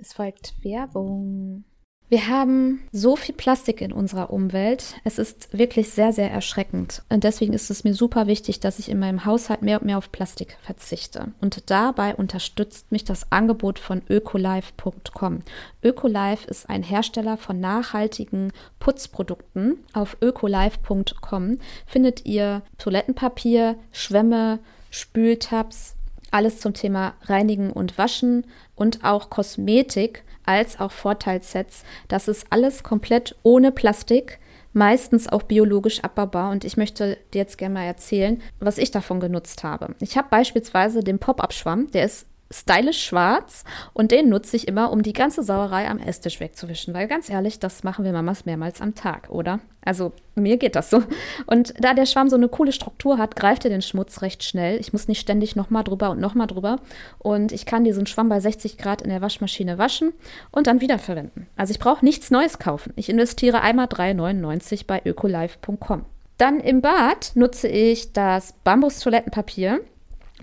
Es folgt Werbung. Wir haben so viel Plastik in unserer Umwelt. Es ist wirklich sehr, sehr erschreckend. Und deswegen ist es mir super wichtig, dass ich in meinem Haushalt mehr und mehr auf Plastik verzichte. Und dabei unterstützt mich das Angebot von ökolife.com. Ökolife ist ein Hersteller von nachhaltigen Putzprodukten. Auf ökolife.com findet ihr Toilettenpapier, Schwämme, Spültabs, alles zum Thema Reinigen und Waschen und auch Kosmetik als auch Vorteilssets. Das ist alles komplett ohne Plastik, meistens auch biologisch abbaubar. Und ich möchte dir jetzt gerne mal erzählen, was ich davon genutzt habe. Ich habe beispielsweise den Pop-Up-Schwamm, der ist stylisch schwarz und den nutze ich immer, um die ganze Sauerei am Esstisch wegzuwischen. Weil ganz ehrlich, das machen wir Mamas mehrmals am Tag, oder? Also mir geht das so. Und da der Schwamm so eine coole Struktur hat, greift er den Schmutz recht schnell. Ich muss nicht ständig nochmal drüber und nochmal drüber. Und ich kann diesen Schwamm bei 60 Grad in der Waschmaschine waschen und dann wiederverwenden. Also ich brauche nichts Neues kaufen. Ich investiere einmal 3,99 bei ökolife.com. Dann im Bad nutze ich das Bambus-Toilettenpapier.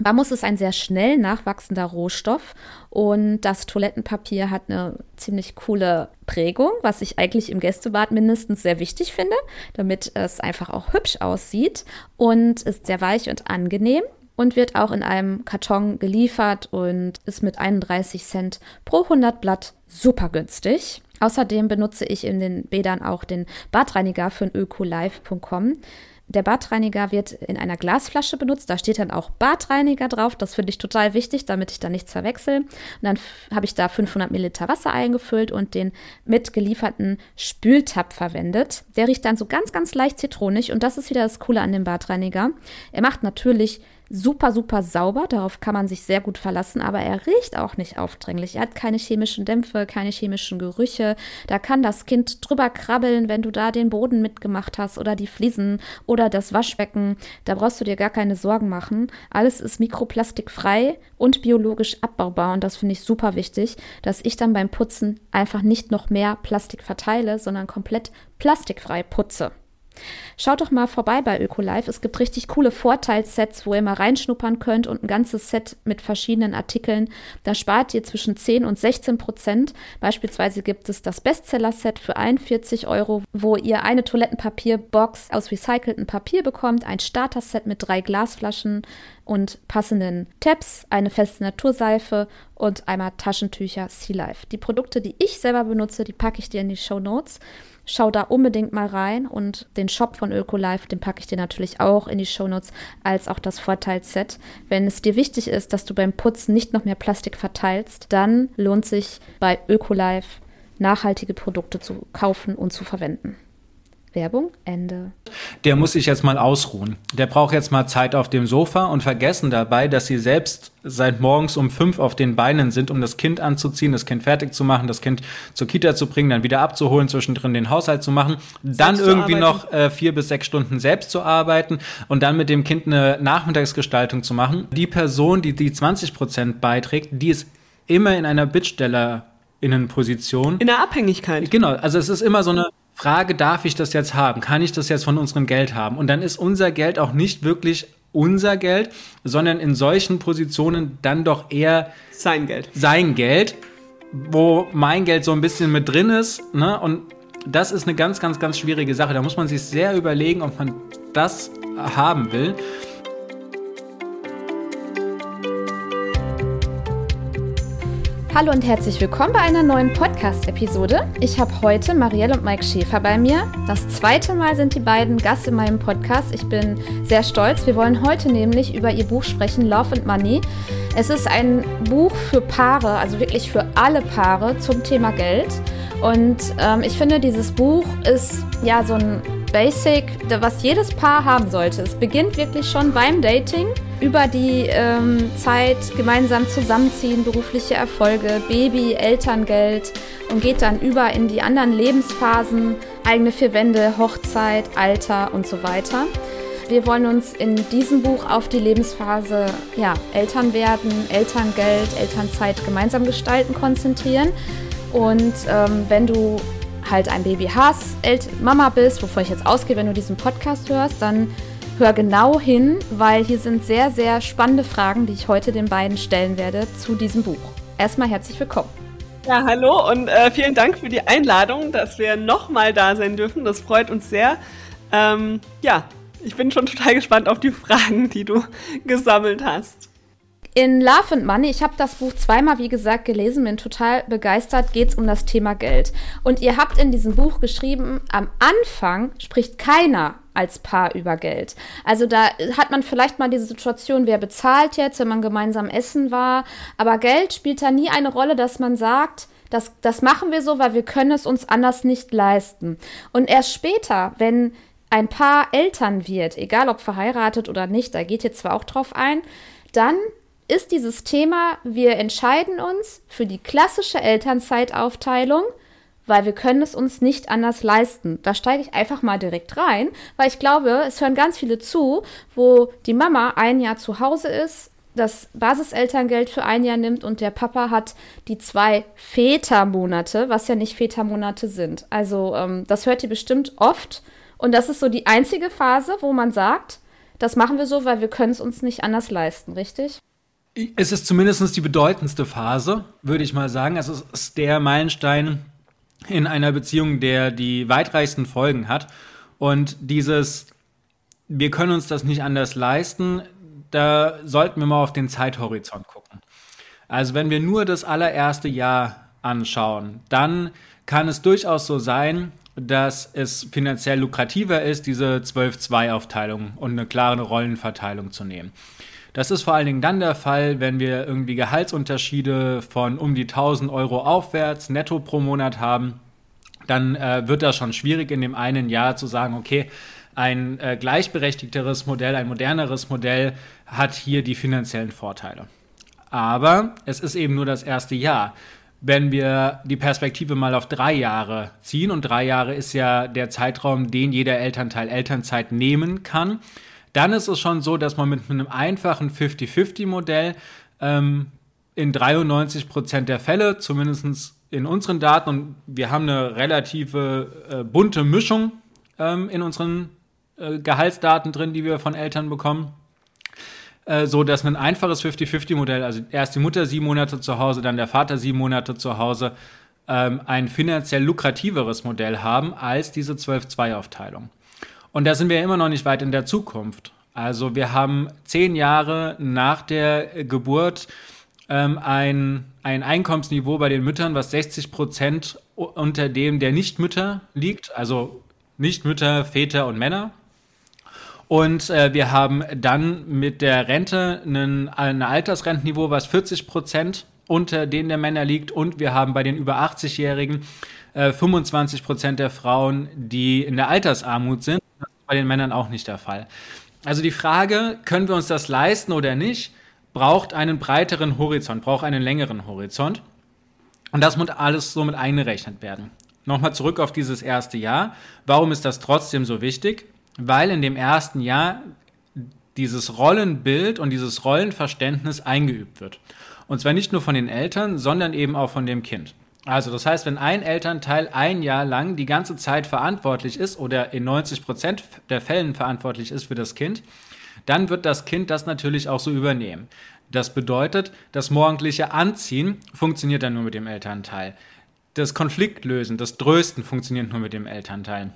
Bambus ist ein sehr schnell nachwachsender Rohstoff und das Toilettenpapier hat eine ziemlich coole Prägung, was ich eigentlich im Gästebad mindestens sehr wichtig finde, damit es einfach auch hübsch aussieht und ist sehr weich und angenehm und wird auch in einem Karton geliefert und ist mit 31 Cent pro 100 Blatt super günstig. Außerdem benutze ich in den Bädern auch den Badreiniger von ökolife.com. Der Badreiniger wird in einer Glasflasche benutzt. Da steht dann auch Badreiniger drauf. Das finde ich total wichtig, damit ich da nichts verwechsel. Und dann habe ich da 500 Milliliter Wasser eingefüllt und den mitgelieferten Spültab verwendet. Der riecht dann so ganz, ganz leicht zitronig. Und das ist wieder das Coole an dem Badreiniger. Er macht natürlich super, super sauber. Darauf kann man sich sehr gut verlassen, aber er riecht auch nicht aufdringlich. Er hat keine chemischen Dämpfe, keine chemischen Gerüche. Da kann das Kind drüber krabbeln, wenn du da den Boden mitgemacht hast oder die Fliesen oder das Waschbecken. Da brauchst du dir gar keine Sorgen machen. Alles ist mikroplastikfrei und biologisch abbaubar und das finde ich super wichtig, dass ich dann beim Putzen einfach nicht noch mehr Plastik verteile, sondern komplett plastikfrei putze. Schaut doch mal vorbei bei Ökolife. Es gibt richtig coole Vorteilssets, wo ihr mal reinschnuppern könnt und ein ganzes Set mit verschiedenen Artikeln. Da spart ihr zwischen 10 und 16 Prozent. Beispielsweise gibt es das Bestseller-Set für 41 Euro, wo ihr eine Toilettenpapierbox aus recyceltem Papier bekommt, ein Starter-Set mit drei Glasflaschen und passenden Tabs, eine feste Naturseife und einmal Taschentücher Sea Life. Die Produkte, die ich selber benutze, die packe ich dir in die Show Notes. Schau da unbedingt mal rein und den Shop von Ökolife, den packe ich dir natürlich auch in die Shownotes, als auch das Vorteilsset. Wenn es dir wichtig ist, dass du beim Putzen nicht noch mehr Plastik verteilst, dann lohnt sich bei Ökolife nachhaltige Produkte zu kaufen und zu verwenden. Werbung, Ende. Der muss sich jetzt mal ausruhen. Der braucht jetzt mal Zeit auf dem Sofa und vergessen dabei, dass sie selbst seit morgens um fünf auf den Beinen sind, um das Kind anzuziehen, das Kind fertig zu machen, das Kind zur Kita zu bringen, dann wieder abzuholen, zwischendrin den Haushalt zu machen, dann irgendwie noch äh, vier bis sechs Stunden selbst zu arbeiten und dann mit dem Kind eine Nachmittagsgestaltung zu machen. Die Person, die die 20 Prozent beiträgt, die ist immer in einer Bittstellerinnenposition. In der Abhängigkeit. Genau, also es ist immer so eine Frage, darf ich das jetzt haben? Kann ich das jetzt von unserem Geld haben? Und dann ist unser Geld auch nicht wirklich unser Geld, sondern in solchen Positionen dann doch eher sein Geld. Sein Geld, wo mein Geld so ein bisschen mit drin ist. Ne? Und das ist eine ganz, ganz, ganz schwierige Sache. Da muss man sich sehr überlegen, ob man das haben will. Hallo und herzlich willkommen bei einer neuen Podcast-Episode. Ich habe heute Marielle und Mike Schäfer bei mir. Das zweite Mal sind die beiden Gast in meinem Podcast. Ich bin sehr stolz. Wir wollen heute nämlich über ihr Buch sprechen, Love and Money. Es ist ein Buch für Paare, also wirklich für alle Paare zum Thema Geld. Und ähm, ich finde, dieses Buch ist ja so ein Basic, was jedes Paar haben sollte. Es beginnt wirklich schon beim Dating über die ähm, Zeit gemeinsam zusammenziehen, berufliche Erfolge, Baby, Elterngeld und geht dann über in die anderen Lebensphasen, eigene vier Wände, Hochzeit, Alter und so weiter. Wir wollen uns in diesem Buch auf die Lebensphase ja, Eltern werden, Elterngeld, Elternzeit gemeinsam gestalten konzentrieren. Und ähm, wenn du halt ein Baby hast, Mama bist, wovon ich jetzt ausgehe, wenn du diesen Podcast hörst, dann hör genau hin, weil hier sind sehr, sehr spannende Fragen, die ich heute den beiden stellen werde zu diesem Buch. Erstmal herzlich willkommen. Ja, hallo und äh, vielen Dank für die Einladung, dass wir nochmal da sein dürfen. Das freut uns sehr. Ähm, ja, ich bin schon total gespannt auf die Fragen, die du gesammelt hast. In Love and Money, ich habe das Buch zweimal, wie gesagt, gelesen, bin total begeistert, geht es um das Thema Geld. Und ihr habt in diesem Buch geschrieben, am Anfang spricht keiner als Paar über Geld. Also da hat man vielleicht mal diese Situation, wer bezahlt jetzt, wenn man gemeinsam essen war. Aber Geld spielt da nie eine Rolle, dass man sagt, das, das machen wir so, weil wir können es uns anders nicht leisten. Und erst später, wenn ein Paar Eltern wird, egal ob verheiratet oder nicht, da geht jetzt zwar auch drauf ein, dann ist dieses Thema, wir entscheiden uns für die klassische Elternzeitaufteilung, weil wir können es uns nicht anders leisten. Da steige ich einfach mal direkt rein, weil ich glaube, es hören ganz viele zu, wo die Mama ein Jahr zu Hause ist, das Basiselterngeld für ein Jahr nimmt und der Papa hat die zwei Vätermonate, was ja nicht Vätermonate sind. Also ähm, das hört ihr bestimmt oft und das ist so die einzige Phase, wo man sagt, das machen wir so, weil wir können es uns nicht anders leisten, richtig? Es ist zumindest die bedeutendste Phase, würde ich mal sagen. Es ist der Meilenstein in einer Beziehung, der die weitreichsten Folgen hat. Und dieses, wir können uns das nicht anders leisten, da sollten wir mal auf den Zeithorizont gucken. Also wenn wir nur das allererste Jahr anschauen, dann kann es durchaus so sein, dass es finanziell lukrativer ist, diese 12-2-Aufteilung und eine klare Rollenverteilung zu nehmen. Das ist vor allen Dingen dann der Fall, wenn wir irgendwie Gehaltsunterschiede von um die 1000 Euro aufwärts netto pro Monat haben. Dann äh, wird das schon schwierig in dem einen Jahr zu sagen, okay, ein äh, gleichberechtigteres Modell, ein moderneres Modell hat hier die finanziellen Vorteile. Aber es ist eben nur das erste Jahr. Wenn wir die Perspektive mal auf drei Jahre ziehen, und drei Jahre ist ja der Zeitraum, den jeder Elternteil Elternzeit nehmen kann, dann ist es schon so, dass man mit einem einfachen 50-50-Modell ähm, in 93 Prozent der Fälle, zumindest in unseren Daten, und wir haben eine relative äh, bunte Mischung ähm, in unseren äh, Gehaltsdaten drin, die wir von Eltern bekommen, äh, so dass ein einfaches 50-50-Modell, also erst die Mutter sieben Monate zu Hause, dann der Vater sieben Monate zu Hause, ähm, ein finanziell lukrativeres Modell haben als diese 12-2-Aufteilung. Und da sind wir immer noch nicht weit in der Zukunft. Also wir haben zehn Jahre nach der Geburt ähm, ein, ein Einkommensniveau bei den Müttern, was 60 Prozent unter dem der Nichtmütter liegt, also Nichtmütter, Väter und Männer. Und äh, wir haben dann mit der Rente ein Altersrentenniveau, was 40 Prozent unter denen der Männer liegt. Und wir haben bei den über 80-Jährigen äh, 25 Prozent der Frauen, die in der Altersarmut sind bei den Männern auch nicht der Fall. Also die Frage, können wir uns das leisten oder nicht, braucht einen breiteren Horizont, braucht einen längeren Horizont. Und das muss alles so mit eingerechnet werden. Nochmal zurück auf dieses erste Jahr. Warum ist das trotzdem so wichtig? Weil in dem ersten Jahr dieses Rollenbild und dieses Rollenverständnis eingeübt wird. Und zwar nicht nur von den Eltern, sondern eben auch von dem Kind. Also das heißt, wenn ein Elternteil ein Jahr lang die ganze Zeit verantwortlich ist oder in 90 Prozent der Fällen verantwortlich ist für das Kind, dann wird das Kind das natürlich auch so übernehmen. Das bedeutet, das morgendliche Anziehen funktioniert dann nur mit dem Elternteil. Das Konfliktlösen, das Trösten funktioniert nur mit dem Elternteil.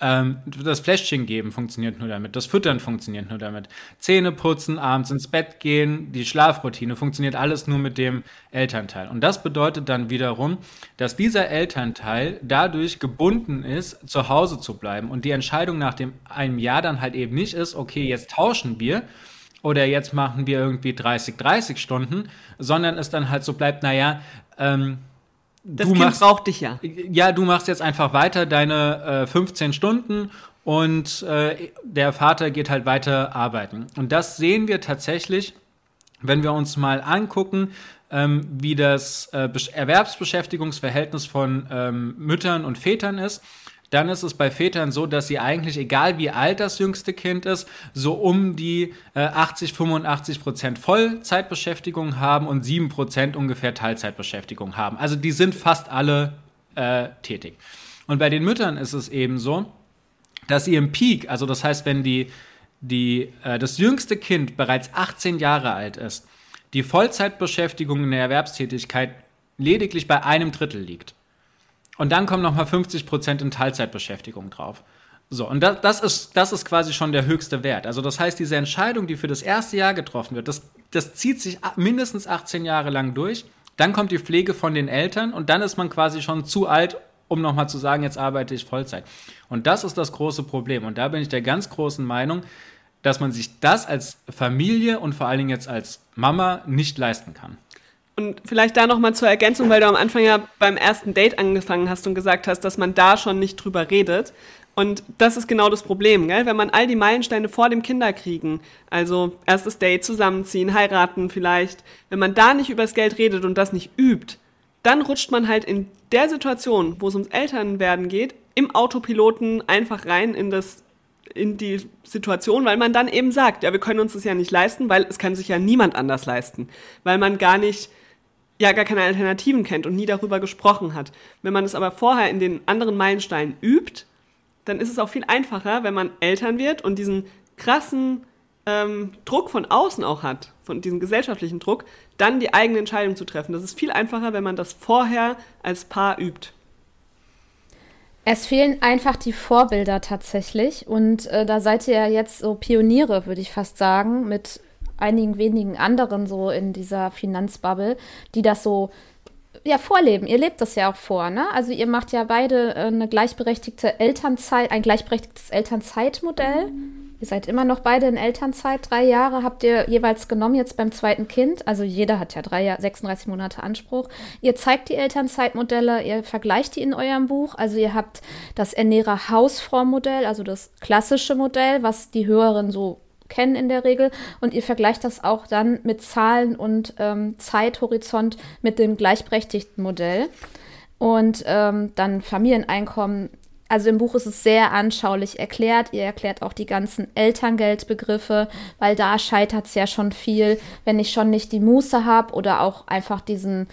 Ähm, das Fläschchen geben funktioniert nur damit, das Füttern funktioniert nur damit. Zähne putzen, abends ins Bett gehen, die Schlafroutine funktioniert alles nur mit dem Elternteil. Und das bedeutet dann wiederum, dass dieser Elternteil dadurch gebunden ist, zu Hause zu bleiben. Und die Entscheidung nach dem einem Jahr dann halt eben nicht ist, okay, jetzt tauschen wir oder jetzt machen wir irgendwie 30, 30 Stunden, sondern es dann halt so bleibt, naja, ähm, das du Kind machst, braucht dich ja. Ja, du machst jetzt einfach weiter deine äh, 15 Stunden und äh, der Vater geht halt weiter arbeiten. Und das sehen wir tatsächlich, wenn wir uns mal angucken, ähm, wie das äh, Erwerbsbeschäftigungsverhältnis von ähm, Müttern und Vätern ist dann ist es bei Vätern so, dass sie eigentlich, egal wie alt das jüngste Kind ist, so um die äh, 80, 85 Prozent Vollzeitbeschäftigung haben und 7 Prozent ungefähr Teilzeitbeschäftigung haben. Also die sind fast alle äh, tätig. Und bei den Müttern ist es eben so, dass sie im Peak, also das heißt, wenn die, die, äh, das jüngste Kind bereits 18 Jahre alt ist, die Vollzeitbeschäftigung in der Erwerbstätigkeit lediglich bei einem Drittel liegt. Und dann kommen nochmal 50 Prozent in Teilzeitbeschäftigung drauf. So, und das, das, ist, das ist quasi schon der höchste Wert. Also das heißt, diese Entscheidung, die für das erste Jahr getroffen wird, das, das zieht sich mindestens 18 Jahre lang durch. Dann kommt die Pflege von den Eltern und dann ist man quasi schon zu alt, um nochmal zu sagen, jetzt arbeite ich Vollzeit. Und das ist das große Problem. Und da bin ich der ganz großen Meinung, dass man sich das als Familie und vor allen Dingen jetzt als Mama nicht leisten kann. Und vielleicht da nochmal zur Ergänzung, weil du am Anfang ja beim ersten Date angefangen hast und gesagt hast, dass man da schon nicht drüber redet. Und das ist genau das Problem, gell? wenn man all die Meilensteine vor dem Kinderkriegen, also erstes Date, zusammenziehen, heiraten vielleicht, wenn man da nicht über das Geld redet und das nicht übt, dann rutscht man halt in der Situation, wo es ums Elternwerden geht, im Autopiloten einfach rein in das in die Situation, weil man dann eben sagt, ja, wir können uns das ja nicht leisten, weil es kann sich ja niemand anders leisten, weil man gar nicht ja gar keine Alternativen kennt und nie darüber gesprochen hat. Wenn man es aber vorher in den anderen Meilensteinen übt, dann ist es auch viel einfacher, wenn man Eltern wird und diesen krassen ähm, Druck von außen auch hat, von diesem gesellschaftlichen Druck, dann die eigene Entscheidung zu treffen. Das ist viel einfacher, wenn man das vorher als Paar übt. Es fehlen einfach die Vorbilder tatsächlich. Und äh, da seid ihr ja jetzt so Pioniere, würde ich fast sagen, mit einigen wenigen anderen so in dieser Finanzbubble, die das so ja vorleben. Ihr lebt das ja auch vor, ne? Also ihr macht ja beide äh, eine gleichberechtigte Elternzeit, ein gleichberechtigtes Elternzeitmodell. Ihr seid immer noch beide in Elternzeit. Drei Jahre habt ihr jeweils genommen jetzt beim zweiten Kind. Also jeder hat ja drei Jahre, 36 Monate Anspruch. Ihr zeigt die Elternzeitmodelle, ihr vergleicht die in eurem Buch. Also ihr habt das Ernährer-Hausfrau-Modell, also das klassische Modell, was die Hörerinnen so kennen in der Regel. Und ihr vergleicht das auch dann mit Zahlen und ähm, Zeithorizont mit dem gleichberechtigten Modell. Und ähm, dann Familieneinkommen. Also im Buch ist es sehr anschaulich erklärt. Ihr erklärt auch die ganzen Elterngeldbegriffe, weil da scheitert es ja schon viel, wenn ich schon nicht die Muße habe oder auch einfach diesen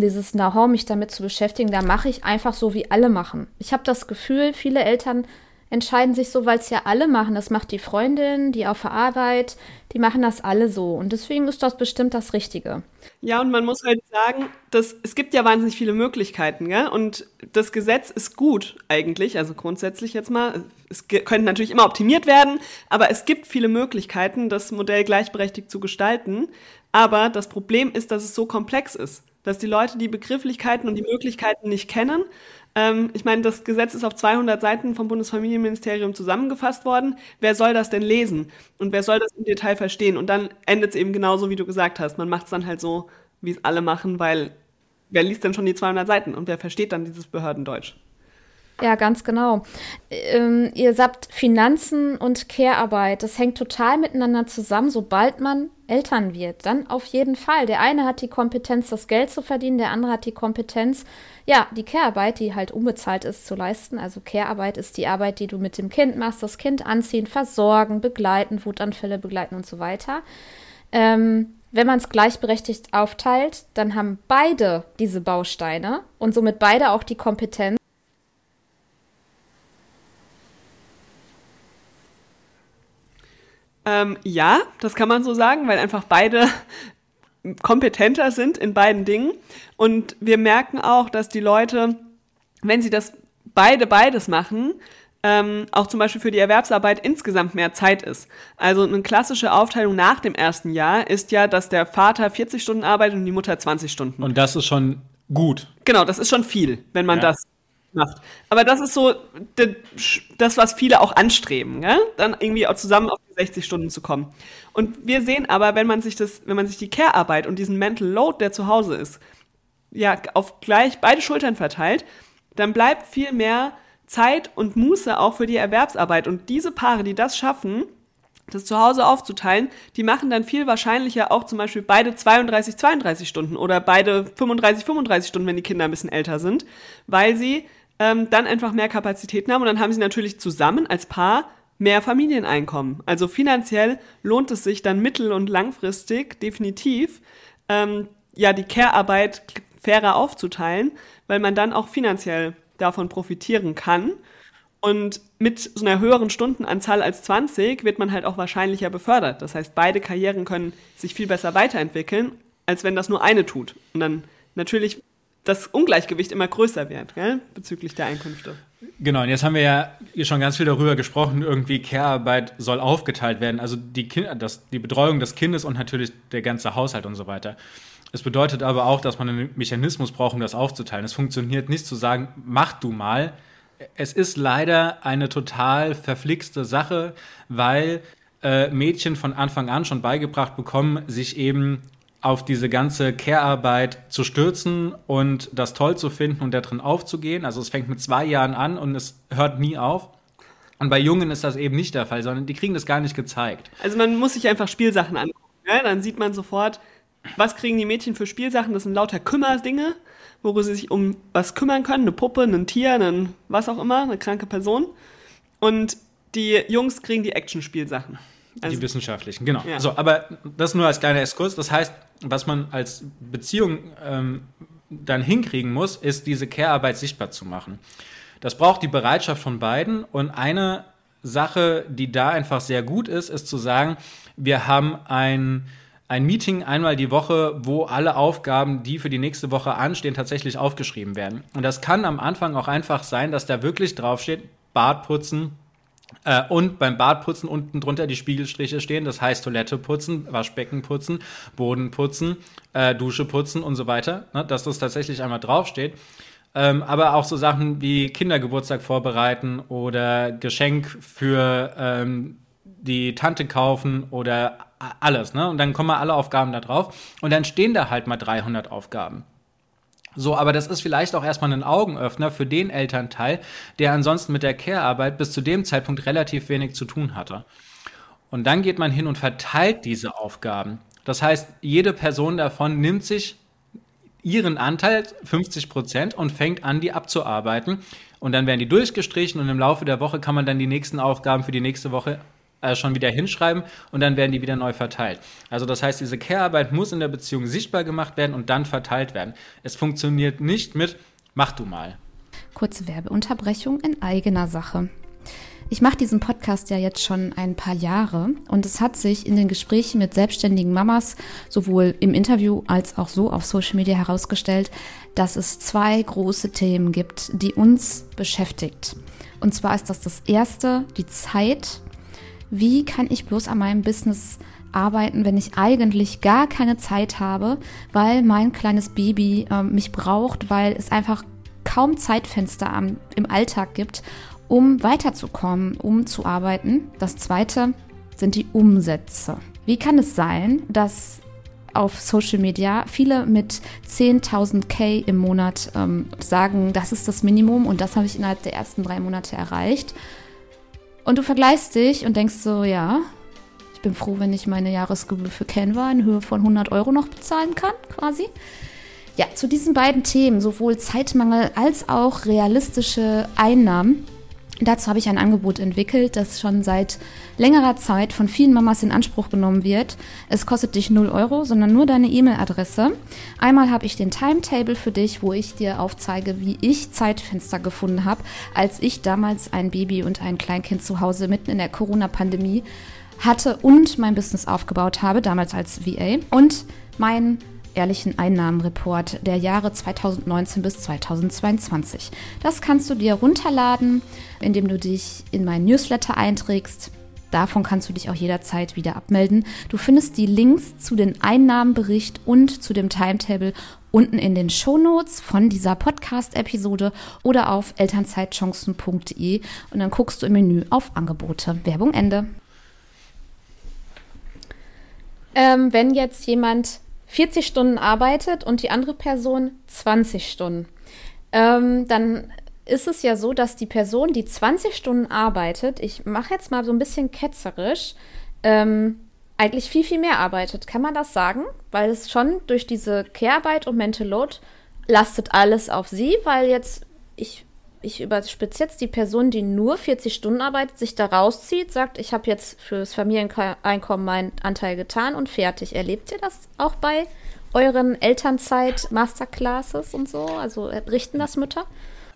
dieses Know-how, mich damit zu beschäftigen, da mache ich einfach so, wie alle machen. Ich habe das Gefühl, viele Eltern entscheiden sich so, weil es ja alle machen. Das macht die Freundin, die auf der Arbeit, die machen das alle so. Und deswegen ist das bestimmt das Richtige. Ja, und man muss halt sagen, dass, es gibt ja wahnsinnig viele Möglichkeiten, gell? Und das Gesetz ist gut eigentlich, also grundsätzlich jetzt mal. Es könnte natürlich immer optimiert werden, aber es gibt viele Möglichkeiten, das Modell gleichberechtigt zu gestalten. Aber das Problem ist, dass es so komplex ist, dass die Leute die Begrifflichkeiten und die Möglichkeiten nicht kennen ähm, ich meine, das Gesetz ist auf 200 Seiten vom Bundesfamilienministerium zusammengefasst worden. Wer soll das denn lesen? Und wer soll das im Detail verstehen? Und dann endet es eben genauso, wie du gesagt hast. Man macht es dann halt so, wie es alle machen, weil wer liest denn schon die 200 Seiten und wer versteht dann dieses Behördendeutsch? Ja, ganz genau. Ähm, ihr sagt Finanzen und Care-Arbeit, das hängt total miteinander zusammen, sobald man Eltern wird. Dann auf jeden Fall. Der eine hat die Kompetenz, das Geld zu verdienen, der andere hat die Kompetenz, ja, die Care-Arbeit, die halt unbezahlt ist, zu leisten. Also Care-Arbeit ist die Arbeit, die du mit dem Kind machst, das Kind anziehen, versorgen, begleiten, Wutanfälle begleiten und so weiter. Ähm, wenn man es gleichberechtigt aufteilt, dann haben beide diese Bausteine und somit beide auch die Kompetenz. Ähm, ja, das kann man so sagen, weil einfach beide kompetenter sind in beiden Dingen. Und wir merken auch, dass die Leute, wenn sie das beide beides machen, ähm, auch zum Beispiel für die Erwerbsarbeit insgesamt mehr Zeit ist. Also eine klassische Aufteilung nach dem ersten Jahr ist ja, dass der Vater 40 Stunden arbeitet und die Mutter 20 Stunden. Und das ist schon gut. Genau, das ist schon viel, wenn man ja. das macht. Aber das ist so das, was viele auch anstreben, ja? dann irgendwie auch zusammen auf die 60 Stunden zu kommen. Und wir sehen aber, wenn man sich das, wenn man sich die Care-Arbeit und diesen Mental Load, der zu Hause ist, ja, auf gleich beide Schultern verteilt, dann bleibt viel mehr Zeit und Muße auch für die Erwerbsarbeit. Und diese Paare, die das schaffen, das zu Hause aufzuteilen, die machen dann viel wahrscheinlicher auch zum Beispiel beide 32, 32 Stunden oder beide 35, 35 Stunden, wenn die Kinder ein bisschen älter sind, weil sie ähm, dann einfach mehr Kapazitäten haben und dann haben sie natürlich zusammen als Paar mehr Familieneinkommen. Also finanziell lohnt es sich dann mittel- und langfristig definitiv, ähm, ja, die Care-Arbeit fairer aufzuteilen, weil man dann auch finanziell davon profitieren kann. Und mit so einer höheren Stundenanzahl als 20 wird man halt auch wahrscheinlicher befördert. Das heißt, beide Karrieren können sich viel besser weiterentwickeln, als wenn das nur eine tut. Und dann natürlich das Ungleichgewicht immer größer wird, gell? bezüglich der Einkünfte. Genau, und jetzt haben wir ja schon ganz viel darüber gesprochen, irgendwie Care-Arbeit soll aufgeteilt werden, also die, kind das, die Betreuung des Kindes und natürlich der ganze Haushalt und so weiter. Es bedeutet aber auch, dass man einen Mechanismus braucht, um das aufzuteilen. Es funktioniert nicht zu sagen, mach du mal. Es ist leider eine total verflixte Sache, weil äh, Mädchen von Anfang an schon beigebracht bekommen, sich eben auf diese ganze Care-Arbeit zu stürzen und das toll zu finden und da drin aufzugehen. Also es fängt mit zwei Jahren an und es hört nie auf. Und bei Jungen ist das eben nicht der Fall, sondern die kriegen das gar nicht gezeigt. Also man muss sich einfach Spielsachen angucken. Ja? Dann sieht man sofort, was kriegen die Mädchen für Spielsachen? Das sind lauter Kümmerdinge, worüber sie sich um was kümmern können. Eine Puppe, ein Tier, ein was auch immer, eine kranke Person. Und die Jungs kriegen die Action-Spielsachen. Also, die wissenschaftlichen, genau. Ja. So, aber das nur als kleiner Exkurs. Das heißt, was man als Beziehung ähm, dann hinkriegen muss, ist diese Care-Arbeit sichtbar zu machen. Das braucht die Bereitschaft von beiden. Und eine Sache, die da einfach sehr gut ist, ist zu sagen, wir haben ein ein Meeting einmal die Woche, wo alle Aufgaben, die für die nächste Woche anstehen, tatsächlich aufgeschrieben werden. Und das kann am Anfang auch einfach sein, dass da wirklich draufsteht, Bad putzen, äh, und beim Badputzen unten drunter die Spiegelstriche stehen, das heißt Toilette putzen, Waschbecken putzen, Boden putzen, äh, Dusche putzen und so weiter, ne, dass das tatsächlich einmal draufsteht. Ähm, aber auch so Sachen wie Kindergeburtstag vorbereiten oder Geschenk für ähm, die Tante kaufen oder alles. Ne? Und dann kommen alle Aufgaben da drauf und dann stehen da halt mal 300 Aufgaben. So, aber das ist vielleicht auch erstmal ein Augenöffner für den Elternteil, der ansonsten mit der Care-Arbeit bis zu dem Zeitpunkt relativ wenig zu tun hatte. Und dann geht man hin und verteilt diese Aufgaben. Das heißt, jede Person davon nimmt sich ihren Anteil, 50 Prozent, und fängt an, die abzuarbeiten. Und dann werden die durchgestrichen und im Laufe der Woche kann man dann die nächsten Aufgaben für die nächste Woche äh, schon wieder hinschreiben und dann werden die wieder neu verteilt. Also das heißt, diese Care-Arbeit muss in der Beziehung sichtbar gemacht werden und dann verteilt werden. Es funktioniert nicht mit, mach du mal. Kurze Werbeunterbrechung in eigener Sache. Ich mache diesen Podcast ja jetzt schon ein paar Jahre und es hat sich in den Gesprächen mit selbstständigen Mamas sowohl im Interview als auch so auf Social Media herausgestellt, dass es zwei große Themen gibt, die uns beschäftigt. Und zwar ist das das erste, die Zeit wie kann ich bloß an meinem Business arbeiten, wenn ich eigentlich gar keine Zeit habe, weil mein kleines Baby äh, mich braucht, weil es einfach kaum Zeitfenster am, im Alltag gibt, um weiterzukommen, um zu arbeiten. Das zweite sind die Umsätze. Wie kann es sein, dass auf Social Media viele mit 10.000 K im Monat ähm, sagen, das ist das Minimum und das habe ich innerhalb der ersten drei Monate erreicht. Und du vergleichst dich und denkst so, ja, ich bin froh, wenn ich meine Jahresgebühr für Canva in Höhe von 100 Euro noch bezahlen kann, quasi. Ja, zu diesen beiden Themen, sowohl Zeitmangel als auch realistische Einnahmen, Dazu habe ich ein Angebot entwickelt, das schon seit längerer Zeit von vielen Mamas in Anspruch genommen wird. Es kostet dich 0 Euro, sondern nur deine E-Mail-Adresse. Einmal habe ich den Timetable für dich, wo ich dir aufzeige, wie ich Zeitfenster gefunden habe, als ich damals ein Baby und ein Kleinkind zu Hause mitten in der Corona-Pandemie hatte und mein Business aufgebaut habe, damals als VA. Und mein ehrlichen Einnahmenreport der Jahre 2019 bis 2022. Das kannst du dir runterladen, indem du dich in meinen Newsletter einträgst. Davon kannst du dich auch jederzeit wieder abmelden. Du findest die Links zu den Einnahmenbericht und zu dem Timetable unten in den Shownotes von dieser Podcast-Episode oder auf elternzeitchancen.de und dann guckst du im Menü auf Angebote. Werbung Ende. Ähm, wenn jetzt jemand 40 Stunden arbeitet und die andere Person 20 Stunden, ähm, dann ist es ja so, dass die Person, die 20 Stunden arbeitet, ich mache jetzt mal so ein bisschen ketzerisch, ähm, eigentlich viel, viel mehr arbeitet. Kann man das sagen? Weil es schon durch diese Care-Arbeit und Mental Load lastet alles auf sie, weil jetzt, ich ich überspitze jetzt, die Person, die nur 40 Stunden arbeitet, sich da rauszieht, sagt, ich habe jetzt fürs Familieneinkommen meinen Anteil getan und fertig. Erlebt ihr das auch bei euren Elternzeit-Masterclasses und so? Also richten das Mütter?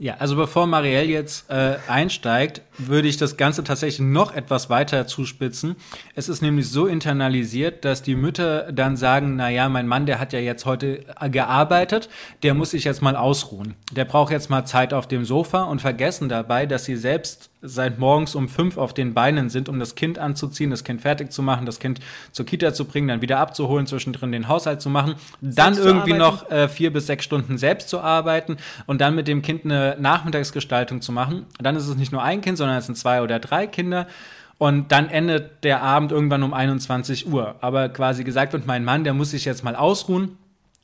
Ja, also bevor Marielle jetzt äh, einsteigt, würde ich das Ganze tatsächlich noch etwas weiter zuspitzen. Es ist nämlich so internalisiert, dass die Mütter dann sagen, na ja, mein Mann, der hat ja jetzt heute äh, gearbeitet, der muss sich jetzt mal ausruhen. Der braucht jetzt mal Zeit auf dem Sofa und vergessen dabei, dass sie selbst seit morgens um fünf auf den Beinen sind, um das Kind anzuziehen, das Kind fertig zu machen, das Kind zur Kita zu bringen, dann wieder abzuholen, zwischendrin den Haushalt zu machen, dann irgendwie noch äh, vier bis sechs Stunden selbst zu arbeiten und dann mit dem Kind eine Nachmittagsgestaltung zu machen. Dann ist es nicht nur ein Kind, sondern es sind zwei oder drei Kinder. Und dann endet der Abend irgendwann um 21 Uhr. Aber quasi gesagt wird, mein Mann, der muss sich jetzt mal ausruhen.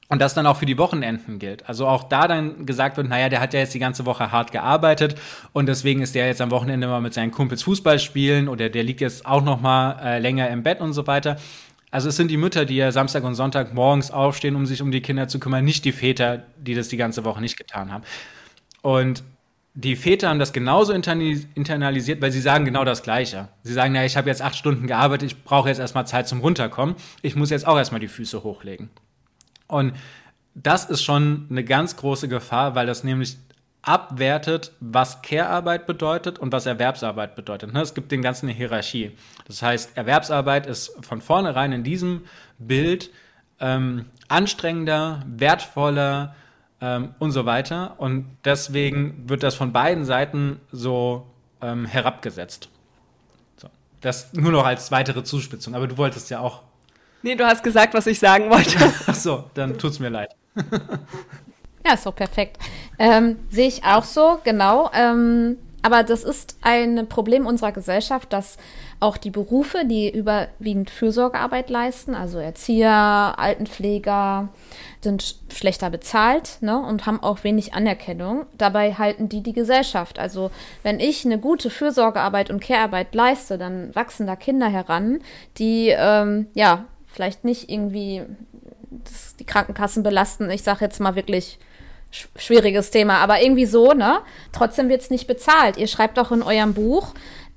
Und das dann auch für die Wochenenden gilt. Also auch da dann gesagt wird, naja, der hat ja jetzt die ganze Woche hart gearbeitet und deswegen ist der jetzt am Wochenende mal mit seinen Kumpels Fußball spielen oder der liegt jetzt auch noch mal äh, länger im Bett und so weiter. Also es sind die Mütter, die ja Samstag und Sonntag morgens aufstehen, um sich um die Kinder zu kümmern, nicht die Väter, die das die ganze Woche nicht getan haben. Und die Väter haben das genauso internalisiert, weil sie sagen genau das Gleiche. Sie sagen, naja, ich habe jetzt acht Stunden gearbeitet, ich brauche jetzt erstmal Zeit zum Runterkommen. Ich muss jetzt auch erstmal die Füße hochlegen. Und das ist schon eine ganz große Gefahr, weil das nämlich abwertet, was Care-Arbeit bedeutet und was Erwerbsarbeit bedeutet. Ne, es gibt den ganzen eine Hierarchie. Das heißt, Erwerbsarbeit ist von vornherein in diesem Bild ähm, anstrengender, wertvoller ähm, und so weiter. Und deswegen wird das von beiden Seiten so ähm, herabgesetzt. So. Das nur noch als weitere Zuspitzung. Aber du wolltest ja auch Nee, du hast gesagt, was ich sagen wollte. Ach so, dann tut's mir leid. ja, ist doch perfekt. Ähm, Sehe ich auch so, genau. Ähm, aber das ist ein Problem unserer Gesellschaft, dass auch die Berufe, die überwiegend Fürsorgearbeit leisten, also Erzieher, Altenpfleger, sind schlechter bezahlt ne, und haben auch wenig Anerkennung. Dabei halten die die Gesellschaft. Also wenn ich eine gute Fürsorgearbeit und Care-Arbeit leiste, dann wachsen da Kinder heran, die ähm, ja vielleicht nicht irgendwie das, die Krankenkassen belasten. Ich sage jetzt mal wirklich sch schwieriges Thema, aber irgendwie so, ne? Trotzdem wird es nicht bezahlt. Ihr schreibt auch in eurem Buch,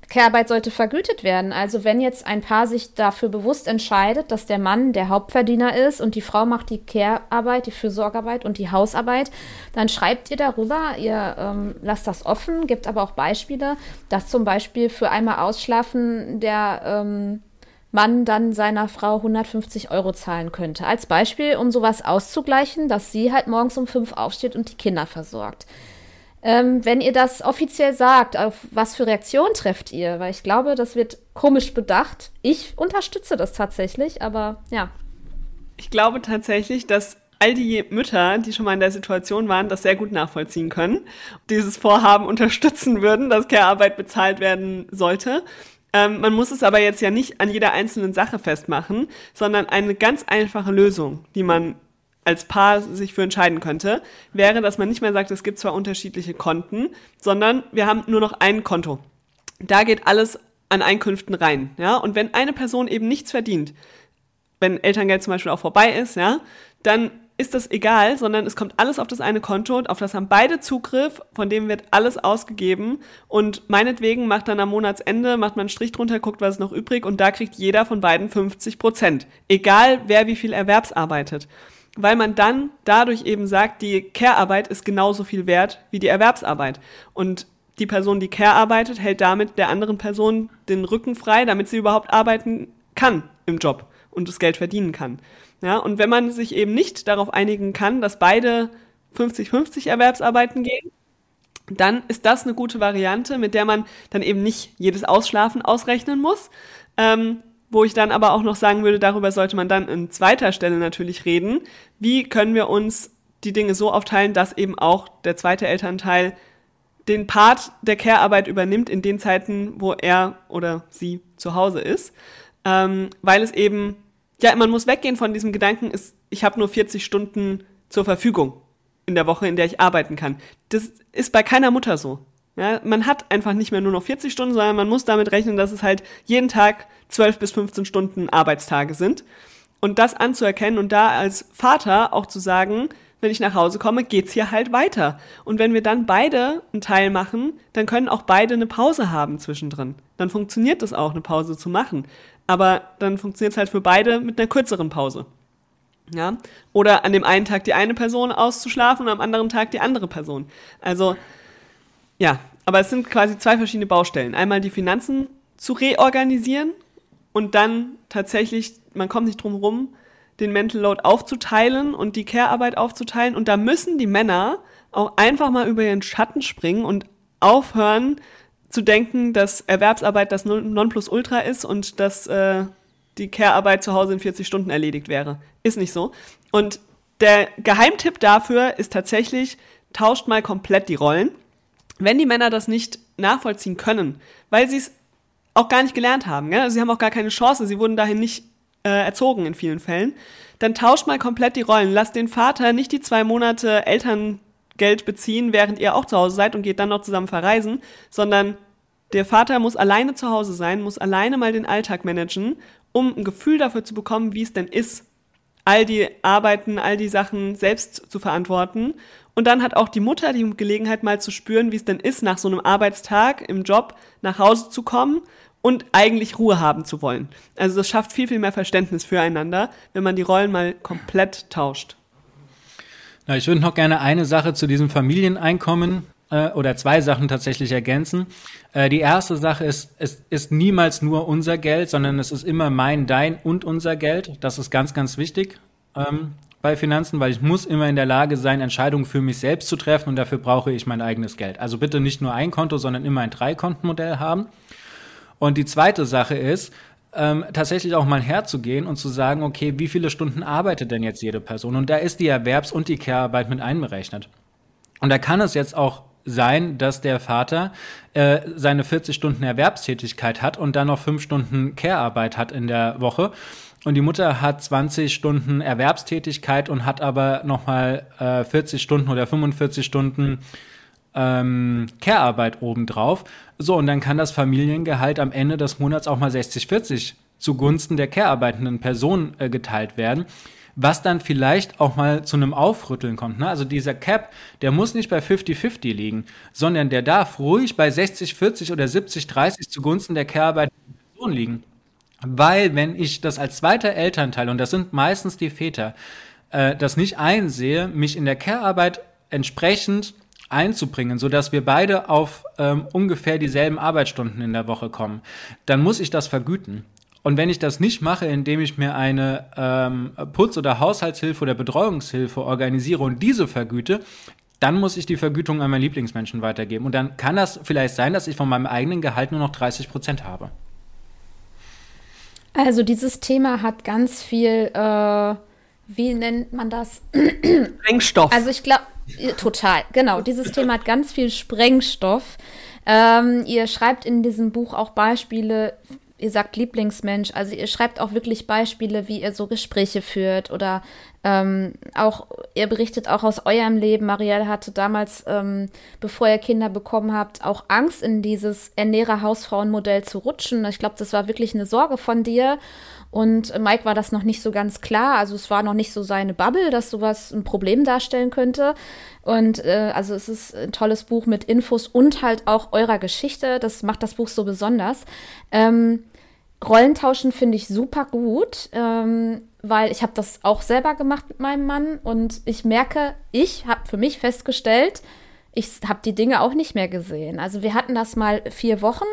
Care-Arbeit sollte vergütet werden. Also wenn jetzt ein Paar sich dafür bewusst entscheidet, dass der Mann der Hauptverdiener ist und die Frau macht die Care-Arbeit, die Fürsorgearbeit und die Hausarbeit, dann schreibt ihr darüber, ihr ähm, lasst das offen, gibt aber auch Beispiele, dass zum Beispiel für einmal Ausschlafen der ähm, man dann seiner Frau 150 Euro zahlen könnte. Als Beispiel, um sowas auszugleichen, dass sie halt morgens um fünf aufsteht und die Kinder versorgt. Ähm, wenn ihr das offiziell sagt, auf was für Reaktion trefft ihr? Weil ich glaube, das wird komisch bedacht. Ich unterstütze das tatsächlich, aber ja. Ich glaube tatsächlich, dass all die Mütter, die schon mal in der Situation waren, das sehr gut nachvollziehen können, dieses Vorhaben unterstützen würden, dass Care-Arbeit bezahlt werden sollte. Ähm, man muss es aber jetzt ja nicht an jeder einzelnen Sache festmachen, sondern eine ganz einfache Lösung, die man als Paar sich für entscheiden könnte, wäre, dass man nicht mehr sagt, es gibt zwar unterschiedliche Konten, sondern wir haben nur noch ein Konto. Da geht alles an Einkünften rein, ja. Und wenn eine Person eben nichts verdient, wenn Elterngeld zum Beispiel auch vorbei ist, ja, dann ist das egal, sondern es kommt alles auf das eine Konto, auf das haben beide Zugriff, von dem wird alles ausgegeben und meinetwegen macht dann am Monatsende, macht man einen Strich drunter, guckt, was ist noch übrig und da kriegt jeder von beiden 50 Prozent. Egal, wer wie viel erwerbsarbeitet. Weil man dann dadurch eben sagt, die Care-Arbeit ist genauso viel wert wie die Erwerbsarbeit. Und die Person, die Care arbeitet, hält damit der anderen Person den Rücken frei, damit sie überhaupt arbeiten kann im Job und das Geld verdienen kann. Ja, und wenn man sich eben nicht darauf einigen kann, dass beide 50-50 Erwerbsarbeiten gehen, dann ist das eine gute Variante, mit der man dann eben nicht jedes Ausschlafen ausrechnen muss. Ähm, wo ich dann aber auch noch sagen würde, darüber sollte man dann in zweiter Stelle natürlich reden. Wie können wir uns die Dinge so aufteilen, dass eben auch der zweite Elternteil den Part der Care-Arbeit übernimmt in den Zeiten, wo er oder sie zu Hause ist. Ähm, weil es eben ja, man muss weggehen von diesem Gedanken, ist, ich habe nur 40 Stunden zur Verfügung in der Woche, in der ich arbeiten kann. Das ist bei keiner Mutter so. Ja, man hat einfach nicht mehr nur noch 40 Stunden, sondern man muss damit rechnen, dass es halt jeden Tag 12 bis 15 Stunden Arbeitstage sind. Und das anzuerkennen und da als Vater auch zu sagen, wenn ich nach Hause komme, geht's hier halt weiter. Und wenn wir dann beide einen Teil machen, dann können auch beide eine Pause haben zwischendrin. Dann funktioniert es auch, eine Pause zu machen. Aber dann funktioniert es halt für beide mit einer kürzeren Pause. Ja? Oder an dem einen Tag die eine Person auszuschlafen und am anderen Tag die andere Person. Also Ja, aber es sind quasi zwei verschiedene Baustellen. Einmal die Finanzen zu reorganisieren und dann tatsächlich, man kommt nicht drum rum, den Mental Load aufzuteilen und die Care-Arbeit aufzuteilen. Und da müssen die Männer auch einfach mal über ihren Schatten springen und aufhören zu denken, dass Erwerbsarbeit das Nonplusultra ist und dass äh, die Care-Arbeit zu Hause in 40 Stunden erledigt wäre. Ist nicht so. Und der Geheimtipp dafür ist tatsächlich, tauscht mal komplett die Rollen. Wenn die Männer das nicht nachvollziehen können, weil sie es auch gar nicht gelernt haben, ja? also sie haben auch gar keine Chance, sie wurden dahin nicht äh, erzogen in vielen Fällen, dann tauscht mal komplett die Rollen. Lasst den Vater nicht die zwei Monate Elterngeld beziehen, während ihr auch zu Hause seid und geht dann noch zusammen verreisen, sondern der Vater muss alleine zu Hause sein, muss alleine mal den Alltag managen, um ein Gefühl dafür zu bekommen, wie es denn ist, all die Arbeiten, all die Sachen selbst zu verantworten. Und dann hat auch die Mutter die Gelegenheit mal zu spüren, wie es denn ist, nach so einem Arbeitstag im Job nach Hause zu kommen und eigentlich Ruhe haben zu wollen. Also das schafft viel, viel mehr Verständnis füreinander, wenn man die Rollen mal komplett tauscht. Na, ich würde noch gerne eine Sache zu diesem Familieneinkommen äh, oder zwei Sachen tatsächlich ergänzen. Äh, die erste Sache ist, es ist niemals nur unser Geld, sondern es ist immer mein, dein und unser Geld. Das ist ganz, ganz wichtig. Ähm, bei Finanzen, weil ich muss immer in der Lage sein, Entscheidungen für mich selbst zu treffen und dafür brauche ich mein eigenes Geld. Also bitte nicht nur ein Konto, sondern immer ein Dreikontenmodell haben. Und die zweite Sache ist, ähm, tatsächlich auch mal herzugehen und zu sagen, okay, wie viele Stunden arbeitet denn jetzt jede Person? Und da ist die Erwerbs- und die Care-Arbeit mit einberechnet. Und da kann es jetzt auch sein, dass der Vater äh, seine 40 Stunden Erwerbstätigkeit hat und dann noch fünf Stunden Care-Arbeit hat in der Woche. Und die Mutter hat 20 Stunden Erwerbstätigkeit und hat aber nochmal äh, 40 Stunden oder 45 Stunden ähm, Care-Arbeit obendrauf. So, und dann kann das Familiengehalt am Ende des Monats auch mal 60-40 zugunsten der care-arbeitenden Person äh, geteilt werden. Was dann vielleicht auch mal zu einem Aufrütteln kommt. Ne? Also dieser Cap, der muss nicht bei 50-50 liegen, sondern der darf ruhig bei 60-40 oder 70-30 zugunsten der care-arbeitenden Person liegen. Weil, wenn ich das als zweiter Elternteil, und das sind meistens die Väter, äh, das nicht einsehe, mich in der Care-Arbeit entsprechend einzubringen, so dass wir beide auf ähm, ungefähr dieselben Arbeitsstunden in der Woche kommen, dann muss ich das vergüten. Und wenn ich das nicht mache, indem ich mir eine ähm, Putz- oder Haushaltshilfe oder Betreuungshilfe organisiere und diese vergüte, dann muss ich die Vergütung an meinen Lieblingsmenschen weitergeben. Und dann kann das vielleicht sein, dass ich von meinem eigenen Gehalt nur noch 30 Prozent habe. Also dieses Thema hat ganz viel, äh, wie nennt man das? Sprengstoff. Also ich glaube, Total, genau. Dieses Thema hat ganz viel Sprengstoff. Ähm, ihr schreibt in diesem Buch auch Beispiele, ihr sagt Lieblingsmensch, also ihr schreibt auch wirklich Beispiele, wie ihr so Gespräche führt oder ähm, auch, ihr berichtet auch aus eurem Leben. Marielle hatte damals, ähm, bevor ihr Kinder bekommen habt, auch Angst, in dieses Ernährer-Hausfrauenmodell zu rutschen. Ich glaube, das war wirklich eine Sorge von dir. Und Mike war das noch nicht so ganz klar. Also es war noch nicht so seine Bubble, dass sowas ein Problem darstellen könnte. Und äh, also es ist ein tolles Buch mit Infos und halt auch eurer Geschichte. Das macht das Buch so besonders. Ähm, Rollentauschen finde ich super gut, ähm, weil ich habe das auch selber gemacht mit meinem Mann und ich merke, ich habe für mich festgestellt, ich habe die Dinge auch nicht mehr gesehen. Also wir hatten das mal vier Wochen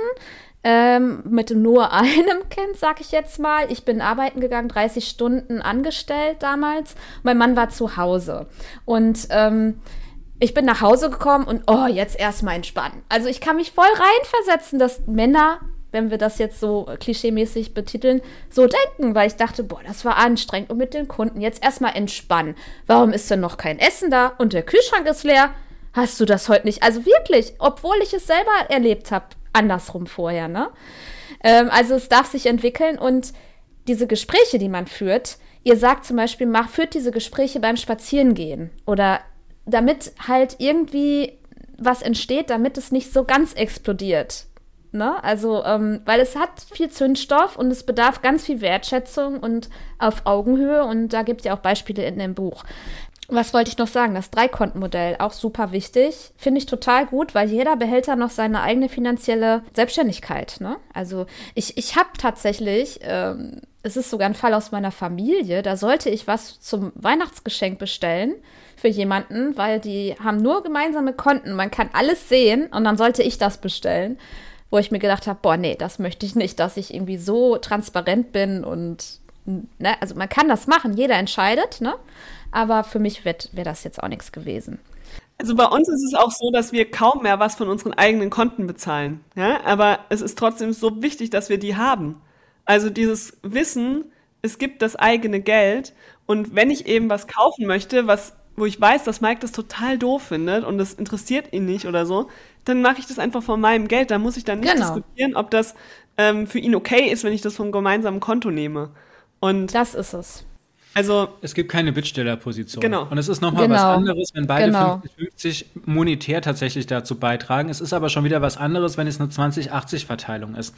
ähm, mit nur einem Kind, sag ich jetzt mal. Ich bin arbeiten gegangen, 30 Stunden angestellt damals. Mein Mann war zu Hause. Und ähm, ich bin nach Hause gekommen und oh, jetzt erstmal entspannen. Also ich kann mich voll reinversetzen, dass Männer, wenn wir das jetzt so klischeemäßig betiteln, so denken, weil ich dachte, boah, das war anstrengend und mit den Kunden jetzt erstmal entspannen. Warum ist denn noch kein Essen da und der Kühlschrank ist leer? Hast du das heute nicht? Also wirklich, obwohl ich es selber erlebt habe, andersrum vorher, ne? Ähm, also es darf sich entwickeln und diese Gespräche, die man führt, ihr sagt zum Beispiel, mach, führt diese Gespräche beim Spazierengehen oder damit halt irgendwie was entsteht, damit es nicht so ganz explodiert. Ne? Also, ähm, weil es hat viel Zündstoff und es bedarf ganz viel Wertschätzung und auf Augenhöhe und da gibt es ja auch Beispiele in dem Buch. was wollte ich noch sagen? Das Dreikontenmodell, auch super wichtig. Finde ich total gut, weil jeder behält da noch seine eigene finanzielle Selbstständigkeit. Ne? Also ich, ich habe tatsächlich, ähm, es ist sogar ein Fall aus meiner Familie, da sollte ich was zum Weihnachtsgeschenk bestellen für jemanden, weil die haben nur gemeinsame Konten. Man kann alles sehen und dann sollte ich das bestellen, wo ich mir gedacht habe, boah, nee, das möchte ich nicht, dass ich irgendwie so transparent bin und ne, also man kann das machen, jeder entscheidet, ne? Aber für mich wäre das jetzt auch nichts gewesen. Also bei uns ist es auch so, dass wir kaum mehr was von unseren eigenen Konten bezahlen. Ja? Aber es ist trotzdem so wichtig, dass wir die haben. Also dieses Wissen, es gibt das eigene Geld. Und wenn ich eben was kaufen möchte, was, wo ich weiß, dass Mike das total doof findet und das interessiert ihn nicht oder so, dann mache ich das einfach von meinem Geld. Da muss ich dann nicht genau. diskutieren, ob das ähm, für ihn okay ist, wenn ich das vom gemeinsamen Konto nehme. Und das ist es. Also es gibt keine Bittstellerposition. Genau. Und es ist nochmal genau. was anderes, wenn beide 50-50 genau. monetär tatsächlich dazu beitragen. Es ist aber schon wieder was anderes, wenn es eine 20-80-Verteilung ist.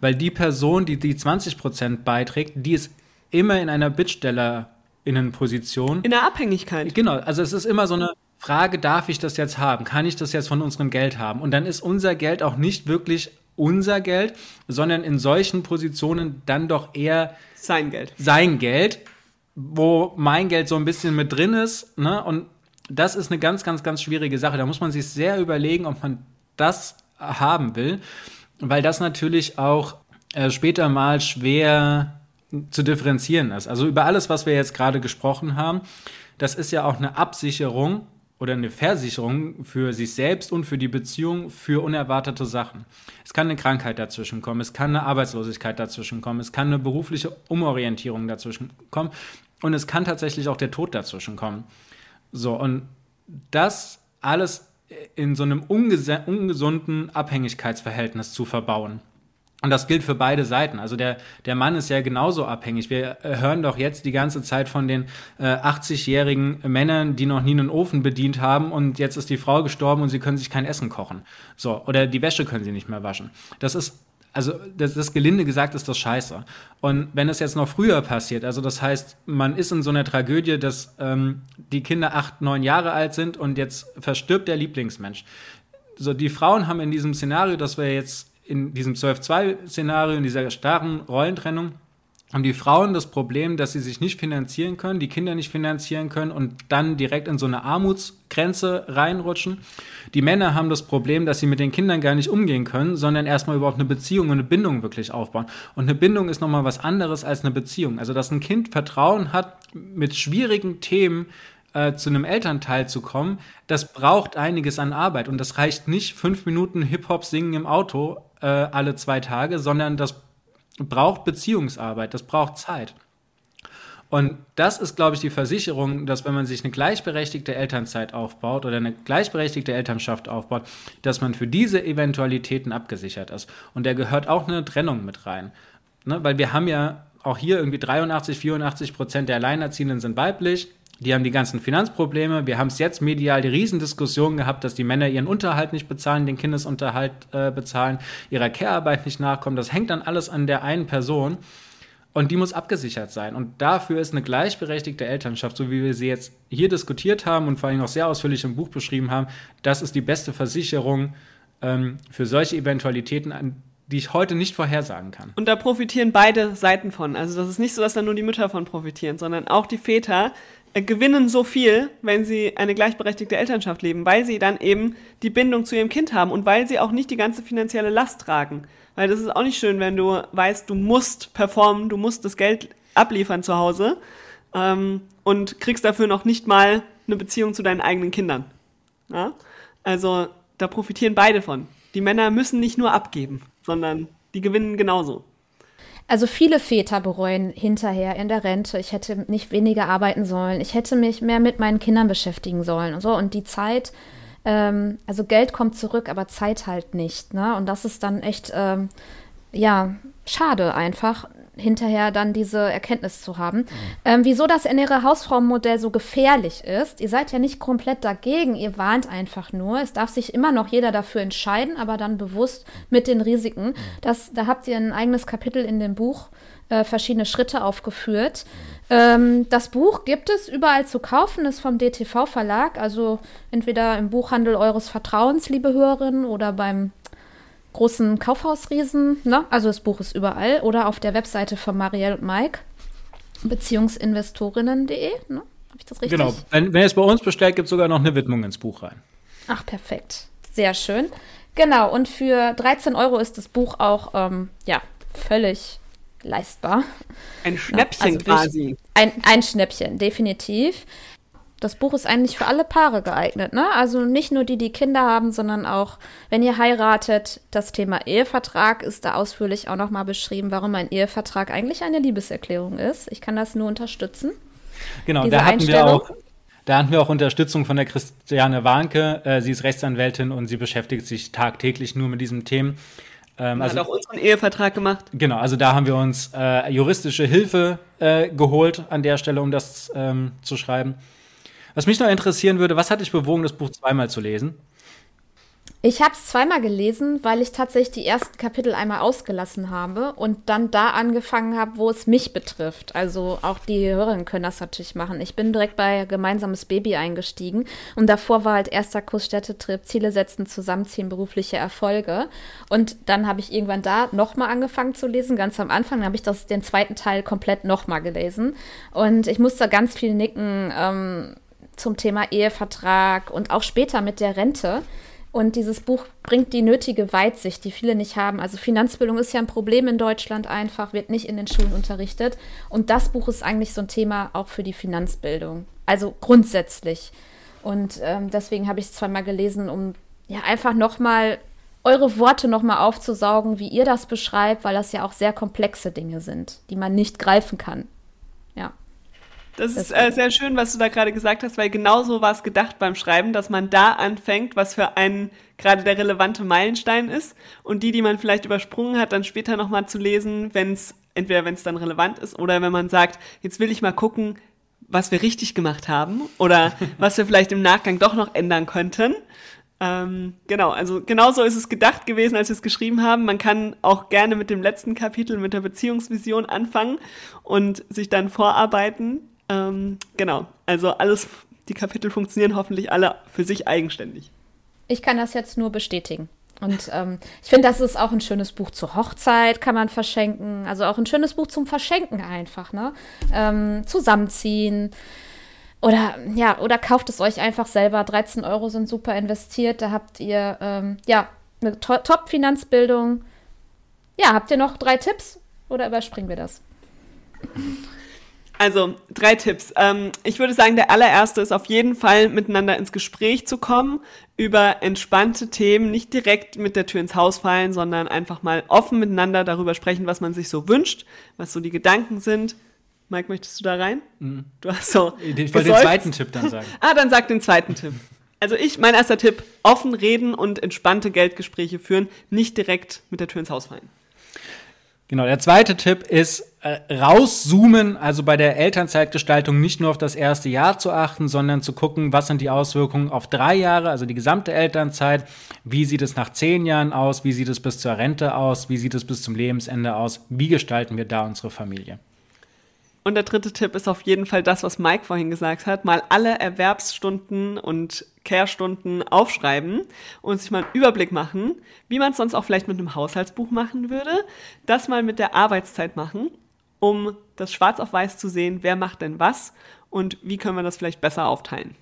Weil die Person, die die 20 Prozent beiträgt, die ist immer in einer Bittstellerinnenposition. In der Abhängigkeit. Genau. Also es ist immer so eine Frage, darf ich das jetzt haben? Kann ich das jetzt von unserem Geld haben? Und dann ist unser Geld auch nicht wirklich unser Geld, sondern in solchen Positionen dann doch eher sein Geld. Sein Geld wo mein Geld so ein bisschen mit drin ist. Ne? Und das ist eine ganz, ganz, ganz schwierige Sache. Da muss man sich sehr überlegen, ob man das haben will, weil das natürlich auch äh, später mal schwer zu differenzieren ist. Also über alles, was wir jetzt gerade gesprochen haben, das ist ja auch eine Absicherung oder eine Versicherung für sich selbst und für die Beziehung für unerwartete Sachen. Es kann eine Krankheit dazwischen kommen, es kann eine Arbeitslosigkeit dazwischen kommen, es kann eine berufliche Umorientierung dazwischen kommen. Und es kann tatsächlich auch der Tod dazwischen kommen. So, und das alles in so einem ungesunden Abhängigkeitsverhältnis zu verbauen. Und das gilt für beide Seiten. Also der, der Mann ist ja genauso abhängig. Wir äh, hören doch jetzt die ganze Zeit von den äh, 80-jährigen Männern, die noch nie einen Ofen bedient haben und jetzt ist die Frau gestorben und sie können sich kein Essen kochen. So, oder die Wäsche können sie nicht mehr waschen. Das ist also das, das gelinde gesagt ist das scheiße. Und wenn es jetzt noch früher passiert, also das heißt, man ist in so einer Tragödie, dass ähm, die Kinder acht, neun Jahre alt sind und jetzt verstirbt der Lieblingsmensch. So, die Frauen haben in diesem Szenario, das wir jetzt in diesem 12-2-Szenario, in dieser starren Rollentrennung, haben die Frauen das Problem, dass sie sich nicht finanzieren können, die Kinder nicht finanzieren können und dann direkt in so eine Armutsgrenze reinrutschen. Die Männer haben das Problem, dass sie mit den Kindern gar nicht umgehen können, sondern erstmal überhaupt eine Beziehung und eine Bindung wirklich aufbauen. Und eine Bindung ist nochmal was anderes als eine Beziehung. Also, dass ein Kind Vertrauen hat, mit schwierigen Themen äh, zu einem Elternteil zu kommen, das braucht einiges an Arbeit. Und das reicht nicht fünf Minuten Hip-Hop singen im Auto äh, alle zwei Tage, sondern das braucht Beziehungsarbeit, das braucht Zeit. Und das ist, glaube ich, die Versicherung, dass wenn man sich eine gleichberechtigte Elternzeit aufbaut oder eine gleichberechtigte Elternschaft aufbaut, dass man für diese Eventualitäten abgesichert ist. Und da gehört auch eine Trennung mit rein. Ne? Weil wir haben ja auch hier irgendwie 83, 84 Prozent der Alleinerziehenden sind weiblich. Die haben die ganzen Finanzprobleme. Wir haben es jetzt medial die Riesendiskussion gehabt, dass die Männer ihren Unterhalt nicht bezahlen, den Kindesunterhalt äh, bezahlen, ihrer Care-Arbeit nicht nachkommen. Das hängt dann alles an der einen Person. Und die muss abgesichert sein. Und dafür ist eine gleichberechtigte Elternschaft, so wie wir sie jetzt hier diskutiert haben und vor allem auch sehr ausführlich im Buch beschrieben haben, das ist die beste Versicherung ähm, für solche Eventualitäten, an die ich heute nicht vorhersagen kann. Und da profitieren beide Seiten von. Also das ist nicht so, dass da nur die Mütter von profitieren, sondern auch die Väter, gewinnen so viel, wenn sie eine gleichberechtigte Elternschaft leben, weil sie dann eben die Bindung zu ihrem Kind haben und weil sie auch nicht die ganze finanzielle Last tragen. Weil das ist auch nicht schön, wenn du weißt, du musst performen, du musst das Geld abliefern zu Hause ähm, und kriegst dafür noch nicht mal eine Beziehung zu deinen eigenen Kindern. Ja? Also da profitieren beide von. Die Männer müssen nicht nur abgeben, sondern die gewinnen genauso. Also viele Väter bereuen hinterher in der Rente, ich hätte nicht weniger arbeiten sollen, ich hätte mich mehr mit meinen Kindern beschäftigen sollen und so. Und die Zeit, ähm, also Geld kommt zurück, aber Zeit halt nicht. Ne? Und das ist dann echt, ähm, ja, schade einfach hinterher dann diese Erkenntnis zu haben. Mhm. Ähm, wieso das ernähre Hausfrauenmodell so gefährlich ist, ihr seid ja nicht komplett dagegen, ihr warnt einfach nur. Es darf sich immer noch jeder dafür entscheiden, aber dann bewusst mit den Risiken. Das, da habt ihr ein eigenes Kapitel in dem Buch, äh, verschiedene Schritte aufgeführt. Ähm, das Buch gibt es überall zu kaufen, ist vom DTV Verlag, also entweder im Buchhandel eures Vertrauens, liebe Hörerinnen, oder beim großen Kaufhausriesen. Ne? Also das Buch ist überall oder auf der Webseite von Marielle und Mike, beziehungsinvestorinnen.de. Ne? Habe ich das richtig? Genau. Wenn, wenn ihr es bei uns bestellt, gibt es sogar noch eine Widmung ins Buch rein. Ach, perfekt. Sehr schön. Genau, und für 13 Euro ist das Buch auch ähm, ja, völlig leistbar. Ein Schnäppchen ja, also quasi. Ein, ein Schnäppchen, definitiv. Das Buch ist eigentlich für alle Paare geeignet, ne? Also nicht nur die, die Kinder haben, sondern auch, wenn ihr heiratet. Das Thema Ehevertrag ist da ausführlich auch nochmal beschrieben, warum ein Ehevertrag eigentlich eine Liebeserklärung ist. Ich kann das nur unterstützen. Genau, da hatten wir auch da hatten wir auch Unterstützung von der Christiane Warnke. Äh, sie ist Rechtsanwältin und sie beschäftigt sich tagtäglich nur mit diesen Themen. Ähm, also, hat auch unseren Ehevertrag gemacht. Genau, also da haben wir uns äh, juristische Hilfe äh, geholt an der Stelle, um das ähm, zu schreiben. Was mich noch interessieren würde, was hat dich bewogen, das Buch zweimal zu lesen? Ich habe es zweimal gelesen, weil ich tatsächlich die ersten Kapitel einmal ausgelassen habe und dann da angefangen habe, wo es mich betrifft. Also auch die Hörerinnen können das natürlich machen. Ich bin direkt bei Gemeinsames Baby eingestiegen und davor war halt erster Kurs Städtetrip, Ziele setzen, zusammenziehen, berufliche Erfolge. Und dann habe ich irgendwann da nochmal angefangen zu lesen, ganz am Anfang. Habe ich das, den zweiten Teil komplett nochmal gelesen. Und ich musste ganz viel nicken ähm, zum Thema Ehevertrag und auch später mit der Rente und dieses Buch bringt die nötige Weitsicht, die viele nicht haben. Also Finanzbildung ist ja ein Problem in Deutschland einfach, wird nicht in den Schulen unterrichtet. Und das Buch ist eigentlich so ein Thema auch für die Finanzbildung. Also grundsätzlich. Und ähm, deswegen habe ich es zweimal gelesen, um ja einfach nochmal eure Worte nochmal aufzusaugen, wie ihr das beschreibt, weil das ja auch sehr komplexe Dinge sind, die man nicht greifen kann. Das ist äh, sehr schön, was du da gerade gesagt hast, weil genauso war es gedacht beim Schreiben, dass man da anfängt, was für einen gerade der relevante Meilenstein ist und die, die man vielleicht übersprungen hat, dann später nochmal zu lesen, wenn es entweder wenn es dann relevant ist oder wenn man sagt, jetzt will ich mal gucken, was wir richtig gemacht haben oder was wir vielleicht im Nachgang doch noch ändern könnten. Ähm, genau, also genauso ist es gedacht gewesen, als wir es geschrieben haben. Man kann auch gerne mit dem letzten Kapitel, mit der Beziehungsvision anfangen und sich dann vorarbeiten ähm, genau, also alles, die Kapitel funktionieren hoffentlich alle für sich eigenständig. Ich kann das jetzt nur bestätigen. Und ähm, ich finde, das ist auch ein schönes Buch zur Hochzeit, kann man verschenken. Also auch ein schönes Buch zum Verschenken einfach, ne? Ähm, zusammenziehen. Oder ja, oder kauft es euch einfach selber. 13 Euro sind super investiert. Da habt ihr ähm, ja eine to Top-Finanzbildung. Ja, habt ihr noch drei Tipps oder überspringen wir das? Also drei Tipps. Ähm, ich würde sagen, der allererste ist auf jeden Fall miteinander ins Gespräch zu kommen über entspannte Themen, nicht direkt mit der Tür ins Haus fallen, sondern einfach mal offen miteinander darüber sprechen, was man sich so wünscht, was so die Gedanken sind. Mike, möchtest du da rein? Mhm. Du hast so. Ich wollte den zweiten Tipp dann sagen. ah, dann sag den zweiten Tipp. Also ich, mein erster Tipp, offen reden und entspannte Geldgespräche führen, nicht direkt mit der Tür ins Haus fallen. Genau, der zweite Tipp ist äh, rauszoomen, also bei der Elternzeitgestaltung nicht nur auf das erste Jahr zu achten, sondern zu gucken, was sind die Auswirkungen auf drei Jahre, also die gesamte Elternzeit, wie sieht es nach zehn Jahren aus, wie sieht es bis zur Rente aus, wie sieht es bis zum Lebensende aus, wie gestalten wir da unsere Familie. Und der dritte Tipp ist auf jeden Fall das, was Mike vorhin gesagt hat, mal alle Erwerbsstunden und Care-Stunden aufschreiben und sich mal einen Überblick machen, wie man es sonst auch vielleicht mit einem Haushaltsbuch machen würde, das mal mit der Arbeitszeit machen, um das schwarz auf weiß zu sehen, wer macht denn was und wie können wir das vielleicht besser aufteilen.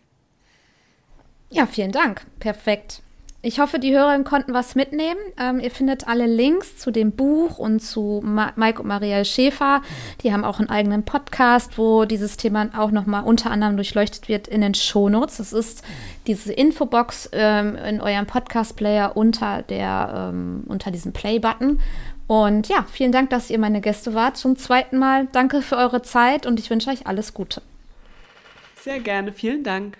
Ja, vielen Dank. Perfekt. Ich hoffe, die Hörerinnen konnten was mitnehmen. Ähm, ihr findet alle Links zu dem Buch und zu Ma Mike und Marielle Schäfer. Die haben auch einen eigenen Podcast, wo dieses Thema auch nochmal unter anderem durchleuchtet wird in den Shownotes. Das ist diese Infobox ähm, in eurem Podcast-Player unter, ähm, unter diesem Play-Button. Und ja, vielen Dank, dass ihr meine Gäste wart zum zweiten Mal. Danke für eure Zeit und ich wünsche euch alles Gute. Sehr gerne, vielen Dank.